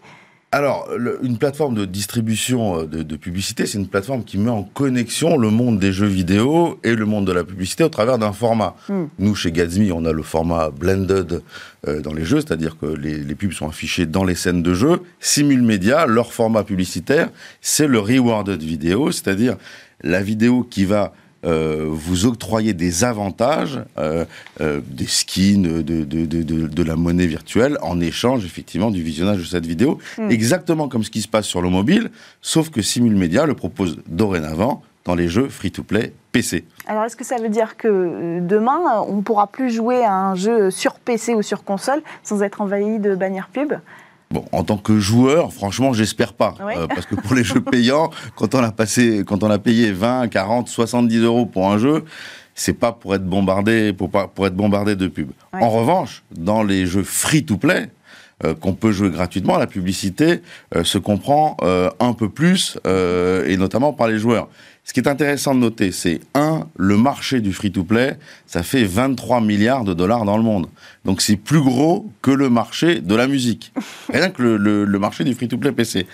Alors, une plateforme de distribution euh, de, publicité, c'est une plateforme qui met en connexion le monde des jeux vidéo et le monde de la publicité au travers d'un format. Hmm. Nous, chez Gatsby, on a le format blended euh, dans les jeux, c'est-à-dire que les, pubs sont affichées dans les scènes de jeu. Simul Media, leur format publicitaire, c'est le rewarded vidéo, c'est-à-dire la vidéo qui va euh, vous octroyez des avantages, euh, euh, des skins, de, de, de, de, la monnaie virtuelle, en échange effectivement du visionnage de cette vidéo, hmm. exactement comme ce qui se passe sur le mobile, sauf que Simulmedia le propose dorénavant dans les jeux free-to-play PC. Alors est-ce que ça veut dire que demain, on ne pourra plus jouer à un jeu sur PC ou sur console sans être envahi de bannières pub? Bon, en tant que joueur, franchement, j'espère pas. Euh, parce que pour les jeux payants, *laughs* quand on a passé, quand on a payé 20, 40, 70 euros pour un jeu, c'est pas pour être bombardé, pour, pour être bombardé de pubs. En revanche, dans les jeux free-to-play, euh, qu'on peut jouer gratuitement, la publicité euh, se comprend un peu plus, et notamment par les joueurs. Ce qui est intéressant de noter, c'est un, le marché du free-to-play, ça fait 23 milliards de dollars dans le monde. Donc c'est plus gros que le marché de la musique. *laughs* Rien que le, marché du free-to-play PC.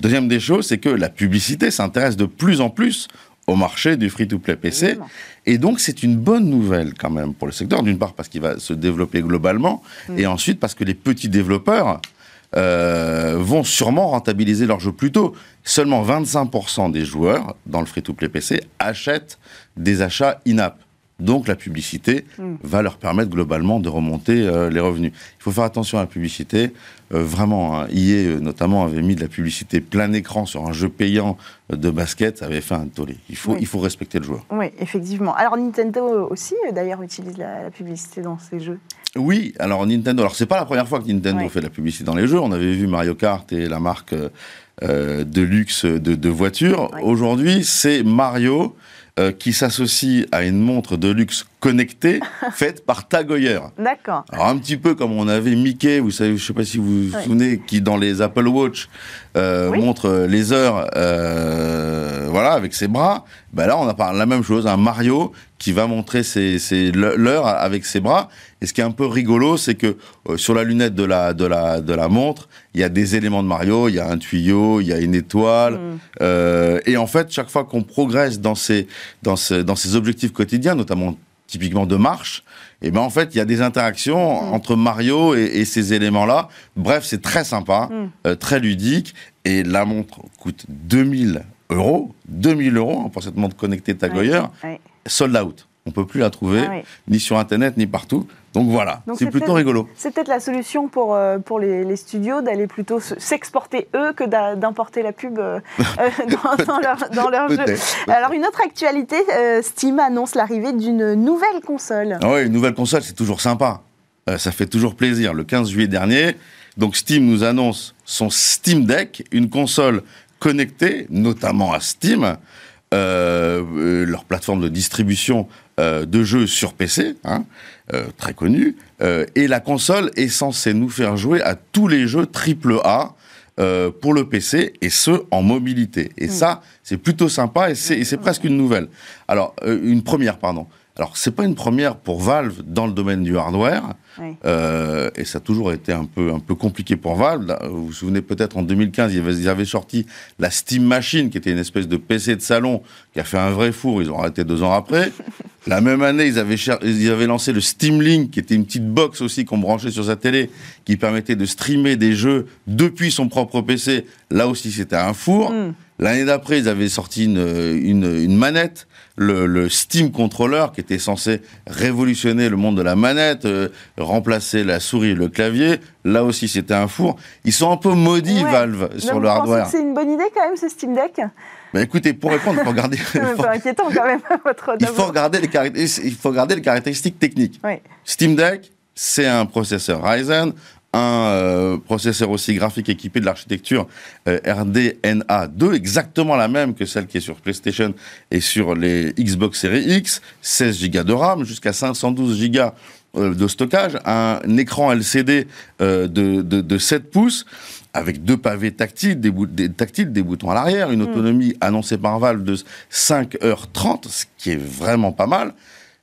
Deuxième des choses, c'est que la publicité s'intéresse de plus en plus au marché du free-to-play PC. Et donc, c'est une bonne nouvelle quand même pour le secteur, d'une part parce qu'il va se développer globalement, mm. et ensuite parce que les petits développeurs euh, vont sûrement rentabiliser leur jeu plus tôt. Seulement 25% des joueurs dans le free-to-play PC achètent des achats in-app. Donc la publicité hmm. va leur permettre globalement de remonter euh, les revenus. Il faut faire attention à la publicité. Euh, vraiment, hein, EA notamment avait mis de la publicité plein écran sur un jeu payant de basket, ça avait fait un tollé. Il faut, il faut respecter le joueur. Oui, effectivement. Alors Nintendo aussi, d'ailleurs, utilise la publicité dans ses jeux. Oui, alors Nintendo, alors c'est pas la première fois que Nintendo fait de la publicité dans les jeux. On avait vu Mario Kart et la marque euh, de luxe de, de voitures. Aujourd'hui, c'est Mario euh, qui s'associe à une montre de luxe connectée *laughs* faite par Tag D'accord. Alors un petit peu comme on avait Mickey, vous savez, je sais pas si vous vous souvenez, qui dans les Apple Watch euh, montre les heures, euh, voilà, avec ses bras. Ben là, on a la même chose, un Mario qui va montrer l'heure avec ses bras. Et ce qui est un peu rigolo, c'est que euh, sur la lunette de la, de, la, de la montre, il y a des éléments de Mario, il y a un tuyau, il y a une étoile. Mm. Euh, et en fait, chaque fois qu'on progresse dans ces, dans, ces, dans ces objectifs quotidiens, notamment typiquement de marche, et eh ben en fait, il y a des interactions mm. entre Mario et, ces éléments-là. Bref, c'est très sympa, mm. euh, très ludique. Et la montre coûte 2000 euros, 2000 euros pour cette montre connectée Tag sold out. On peut plus la trouver, ah ni sur Internet, ni partout. Donc voilà, c'est plutôt rigolo. C'est peut-être la solution pour, euh, pour les, studios d'aller plutôt s'exporter eux que d'importer la pub euh, *laughs* euh, dans, dans, leur, jeu. Alors une autre actualité, Steam annonce l'arrivée d'une nouvelle console. Ah oui, une nouvelle console, c'est toujours sympa. ça fait toujours plaisir. Le 15 juillet dernier, donc Steam nous annonce son Steam Deck, une console connectée, notamment à Steam, euh, euh, leur plateforme de distribution euh, de jeux sur PC, hein, très connue, et la console est censée nous faire jouer à tous les jeux AAA pour le PC et ce en mobilité. Et mm. ça, c'est plutôt sympa et c'est presque une nouvelle. Alors, une première, pardon. Alors, c'est pas une première pour Valve dans le domaine du hardware, euh, et ça a toujours été un peu, un peu compliqué pour Valve. Vous vous souvenez peut-être en 2015, ils avaient, sorti la Steam Machine, qui était une espèce de PC de salon, qui a fait un vrai four, ils ont arrêté deux ans après. *laughs* la même année, ils avaient, ils avaient lancé le Steam Link, qui était une petite box aussi qu'on branchait sur sa télé, qui permettait de streamer des jeux depuis son propre PC. Là aussi, c'était un four. Hmm. L'année d'après, ils avaient sorti une, une, une manette, le, le, Steam Controller, qui était censé révolutionner le monde de la manette, euh, remplacer la souris et le clavier. Là aussi, c'était un four. Ils sont un peu maudits, Valve, sur le hardware. C'est une bonne idée quand même, ce Steam Deck bah écoutez, pour répondre, il faut regarder. *laughs* c'est inquiétant quand même, votre. Il faut regarder les, il faut regarder les caractéristiques techniques. Steam Deck, c'est un processeur Ryzen un processeur aussi graphique équipé de l'architecture RDNA2, exactement la même que celle qui est sur PlayStation et sur les Xbox Series X, 16 Go de RAM, jusqu'à 512 Go de stockage, un écran LCD de, de, de 7 pouces, avec deux pavés tactiles, des, des, tactiles, des boutons à l'arrière, une mm. autonomie annoncée par Valve de 5h30, ce qui est vraiment pas mal.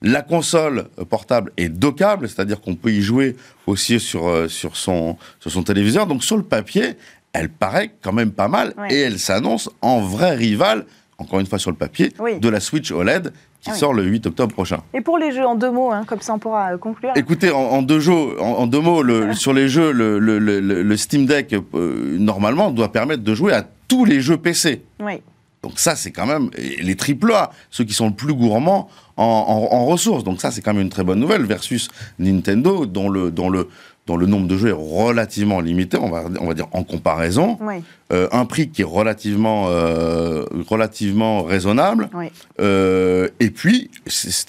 La console portable est dockable, c'est-à-dire qu'on peut y jouer aussi sur, euh, sur, son, sur son téléviseur. Donc sur le papier, elle paraît quand même pas mal et elle s'annonce en vrai rival, encore une fois sur le papier, de la Switch OLED qui ah sort le 8 octobre prochain. Et pour les jeux, en deux mots, hein, comme ça on pourra euh, conclure. Écoutez, en, deux, jeux, en, deux mots, le, sur les jeux, le, le, le Steam Deck, euh, normalement, doit permettre de jouer à tous les jeux PC. Oui. Donc ça, c'est quand même les triple A, ceux qui sont le plus gourmands en, en ressources. Donc ça, c'est quand même une très bonne nouvelle versus Nintendo, dont le, dont le, dont le nombre de jeux est relativement limité, on va, on va dire en comparaison. Euh, un prix qui est relativement, euh, relativement raisonnable. Euh, et puis,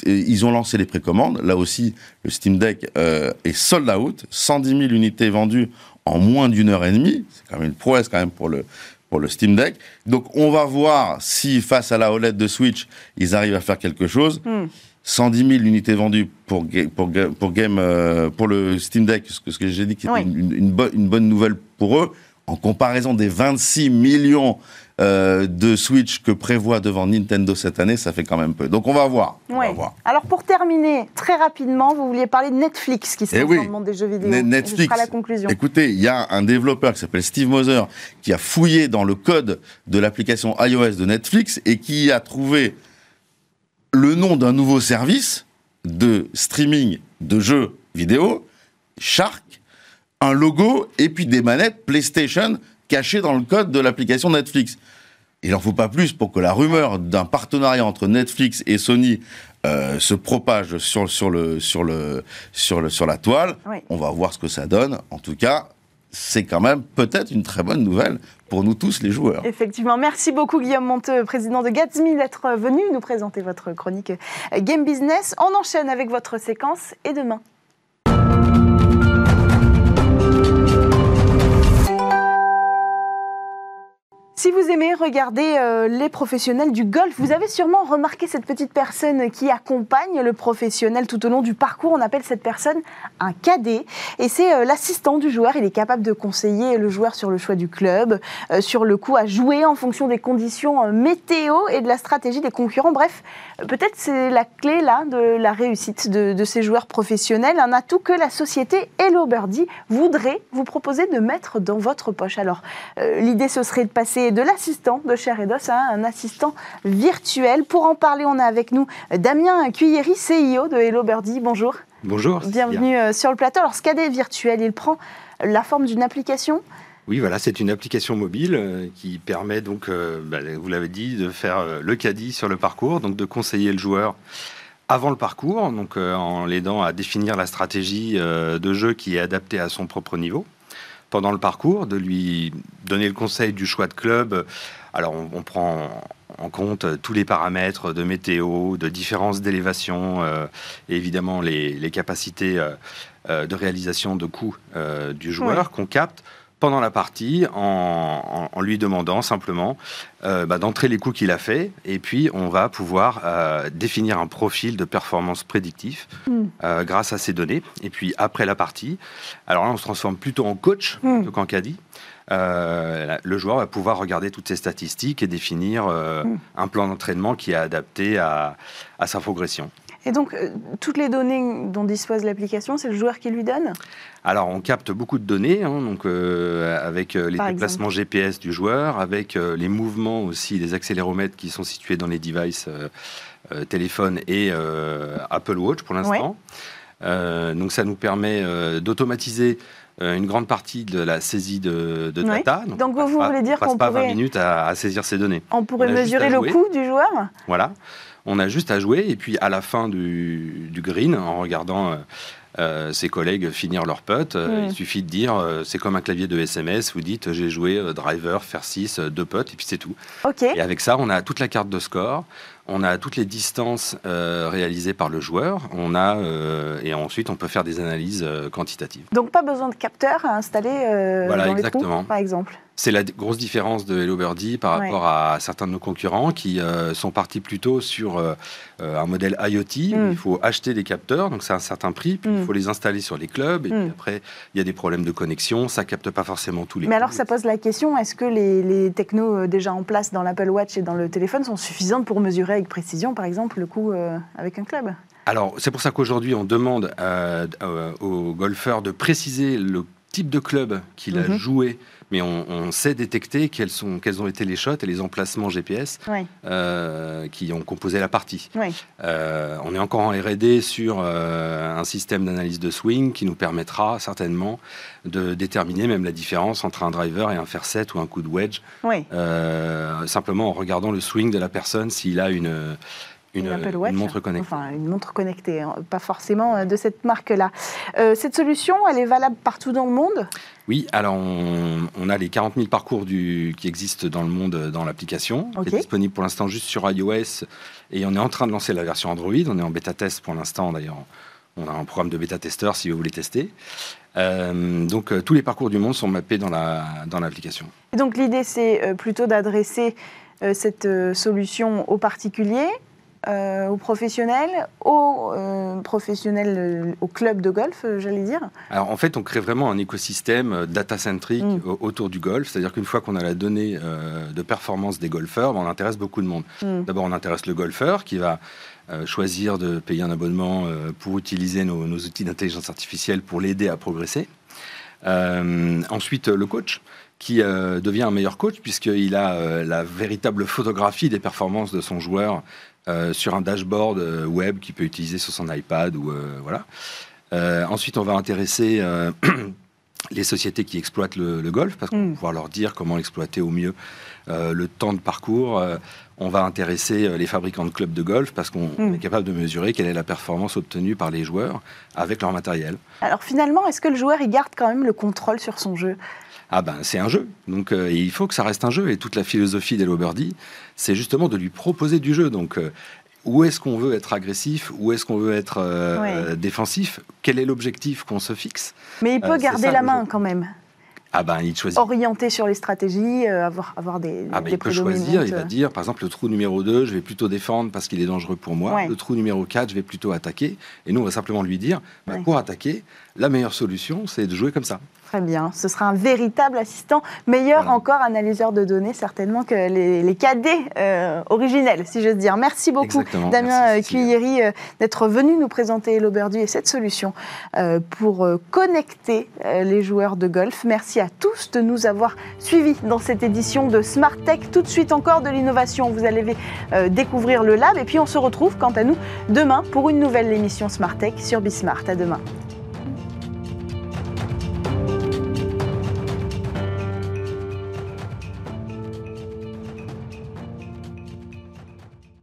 ils ont lancé les précommandes. Là aussi, le Steam Deck est sold out. 110 000 unités vendues en moins d'une heure et demie. C'est quand même une prouesse quand même pour le, pour le Steam Deck. Donc, on va voir si, face à la OLED de Switch, ils arrivent à faire quelque chose. Hmm. 110 000 unités vendues pour, pour, pour, game, euh, pour le Steam Deck, ce que, j'ai dit qui était une, une, une, bonne nouvelle pour eux, en comparaison des 26 millions euh, de Switch que prévoit devant Nintendo cette année, ça fait quand même peu. Donc on va voir. On va voir. Alors pour terminer, très rapidement, vous vouliez parler de Netflix qui se eh dans le monde des jeux vidéo. Netflix. la conclusion. Écoutez, il y a un développeur qui s'appelle Steve Moser qui a fouillé dans le code de l'application iOS de Netflix et qui a trouvé le nom d'un nouveau service de streaming de jeux vidéo, Shark, un logo et puis des manettes PlayStation cachées dans le code de l'application Netflix. Il n'en faut pas plus pour que la rumeur d'un partenariat entre Netflix et Sony euh, se propage sur, sur, le, sur, le, sur, le, sur la toile. On va voir ce que ça donne. En tout cas, c'est quand même peut-être une très bonne nouvelle pour nous tous les joueurs. Effectivement. Merci beaucoup Guillaume Monteux, président de Gatsby, d'être venu nous présenter votre chronique Game Business. On enchaîne avec votre séquence et demain. Si vous aimez regarder euh, les professionnels du golf, vous avez sûrement remarqué cette petite personne qui accompagne le professionnel tout au long du parcours. On appelle cette personne un cadet et c'est euh, l'assistant du joueur. Il est capable de conseiller le joueur sur le choix du club, euh, sur le coup à jouer en fonction des conditions météo et de la stratégie des concurrents. Bref, peut-être c'est la clé là de la réussite de, de, ces joueurs professionnels, un atout que la société Hello Birdie voudrait vous proposer de mettre dans votre poche. Alors, l'idée ce serait de passer de l'assistant de Cher Edos à un assistant virtuel. Pour en parler, on a avec nous Damien Cuilleri, CEO de Hello Birdie. Bonjour. Bonjour. Bienvenue euh, sur le plateau. Alors, ce cadet virtuel, il prend la forme d'une application? Oui, voilà, c'est une application mobile euh, qui permet donc, euh, bah, vous l'avez dit, de faire le caddie sur le parcours, donc de conseiller le joueur avant le parcours, donc en l'aidant à définir la stratégie de jeu qui est adaptée à son propre niveau pendant le parcours, de lui donner le conseil du choix de club. Alors on, prend en compte tous les paramètres de météo, de différence d'élévation, euh, et évidemment les, capacités euh, euh, de réalisation de coûts du joueur qu'on capte pendant la partie en, lui demandant simplement euh, bah, d'entrer les coups qu'il a fait et puis on va pouvoir euh, définir un profil de performance prédictif hmm. euh, grâce à ces données. Et puis après la partie, alors là on se transforme plutôt en coach mm. qu'en caddie. le joueur va pouvoir regarder toutes ses statistiques et définir hmm. un plan d'entraînement qui est adapté à sa progression. Et donc, euh, toutes les données dont dispose l'application, c'est le joueur qui lui donne? Alors, on capte beaucoup de données, hein, donc, euh, avec euh, les déplacements GPS du joueur, avec les mouvements aussi, les accéléromètres qui sont situés dans les devices téléphone et Apple Watch pour l'instant. donc, ça nous permet d'automatiser une grande partie de la saisie de, data. Donc, vous, voulez dire qu'on pourrait... pas 20 minutes à, saisir ces données. On pourrait mesurer le coût du joueur? Voilà. On a juste à jouer et puis à la fin du, green, en regardant euh, euh, ses collègues finir leur putt, euh, il suffit de dire, c'est comme un clavier de SMS, vous dites j'ai joué driver, faire 6, deux putts et puis c'est tout. Et avec ça, on a toute la carte de score. On a toutes les distances euh, réalisées par le joueur. On a, euh, et ensuite, on peut faire des analyses euh, quantitatives. Donc, pas besoin de capteurs à installer voilà, dans exactement. les trous, par exemple c'est la grosse différence de Hello Birdie par rapport à certains de nos concurrents qui sont partis plutôt sur un modèle IoT. Mm. il faut acheter des capteurs, donc c'est un certain prix, puis il Mm. faut les installer sur les clubs. Et Mm. puis après, il y a des problèmes de connexion, ça capte pas forcément tous les. Mais alors, ça pose la question est-ce que les, les technos déjà en place dans l'Apple Watch et dans le téléphone sont suffisantes pour mesurer avec précision, par exemple, le coût euh, avec un club Alors, c'est pour ça qu'aujourd'hui, on demande euh, euh, aux golfeurs de préciser le type de club qu'il a Mhm. joué, mais on, on sait détecter quels, sont, quels ont été les shots et les emplacements GPS euh, qui ont composé la partie. oui. Euh, on est encore en R&D sur euh, un système d'analyse de swing qui nous permettra certainement de déterminer même la différence entre un driver et un fair set ou un coup de wedge, euh, simplement en regardant le swing de la personne s'il a une, une, montre connectée. Enfin, une montre connectée, hein, pas forcément euh, de cette marque-là. Euh, cette solution, elle est valable partout dans le monde? Oui, alors on, on a les 40 000 parcours du, qui existent dans le monde euh, dans l'application. Ok. C'est disponible pour l'instant juste sur iOS et on est en train de lancer la version Android. On est en bêta test pour l'instant d'ailleurs. On a un programme de bêta testeur si vous voulez tester. Euh, donc euh, tous les parcours du monde sont mappés dans la dans l'application. Donc l'idée, c'est plutôt d'adresser cette solution aux particuliers, euh, aux professionnels, aux euh, professionnels, euh, aux clubs de golf, j'allais dire. Alors en fait, on crée vraiment un écosystème data-centric Mm. au- autour du golf. C'est-à-dire qu'une fois qu'on a la donnée euh, de performance des golfeurs, ben, on intéresse beaucoup de monde. Mm. D'abord, on intéresse le golfeur qui va choisir de payer un abonnement pour utiliser nos, nos outils d'intelligence artificielle pour l'aider à progresser. Ensuite, le coach qui euh, devient un meilleur coach puisqu'il a euh, la véritable photographie des performances de son joueur euh, sur un dashboard euh, web qu'il peut utiliser sur son iPad ou euh, voilà. Ensuite, on va intéresser *clears throat* les sociétés qui exploitent le, le golf parce qu'on Mm. va pouvoir leur dire comment l'exploiter au mieux, le temps de parcours. on va intéresser les fabricants de clubs de golf parce qu'on Mm. est capable de mesurer quelle est la performance obtenue par les joueurs avec leur matériel. Alors finalement, est-ce que le joueur, il garde quand même le contrôle sur son jeu? Ah ben c'est un jeu, donc euh, il faut que ça reste un jeu et toute la philosophie d'Hello Birdie, c'est justement de lui proposer du jeu. Donc euh, où est-ce qu'on veut être agressif, où est-ce qu'on veut être euh, Ouais. défensif, quel est l'objectif qu'on se fixe? Mais il peut garder ça, la main jeu. quand même, Ah ben il choisit. orienté sur les stratégies, euh, avoir, avoir des, Ah ben, des il peut choisir, il va dire par exemple le trou numéro 2, je vais plutôt défendre parce qu'il est dangereux pour moi. Ouais. Le trou numéro 4, je vais plutôt attaquer. Et nous, on va simplement lui dire, bah, Ouais. pour attaquer, la meilleure solution, c'est de jouer comme ça. Très bien, ce sera un véritable assistant, meilleur Voilà. encore analyseur de données certainement que les, les cadets euh, originels, si j'ose dire. Merci beaucoup Exactement. Damien euh. Cuilleri euh, d'être venu nous présenter Birdie et cette solution euh, pour connecter les joueurs de golf. Merci à tous de nous avoir suivis dans cette édition de Smart Tech. Tout de suite encore de l'innovation, vous allez découvrir le lab et puis on se retrouve quant à nous demain pour une nouvelle émission Smart Tech sur Bismart. À demain.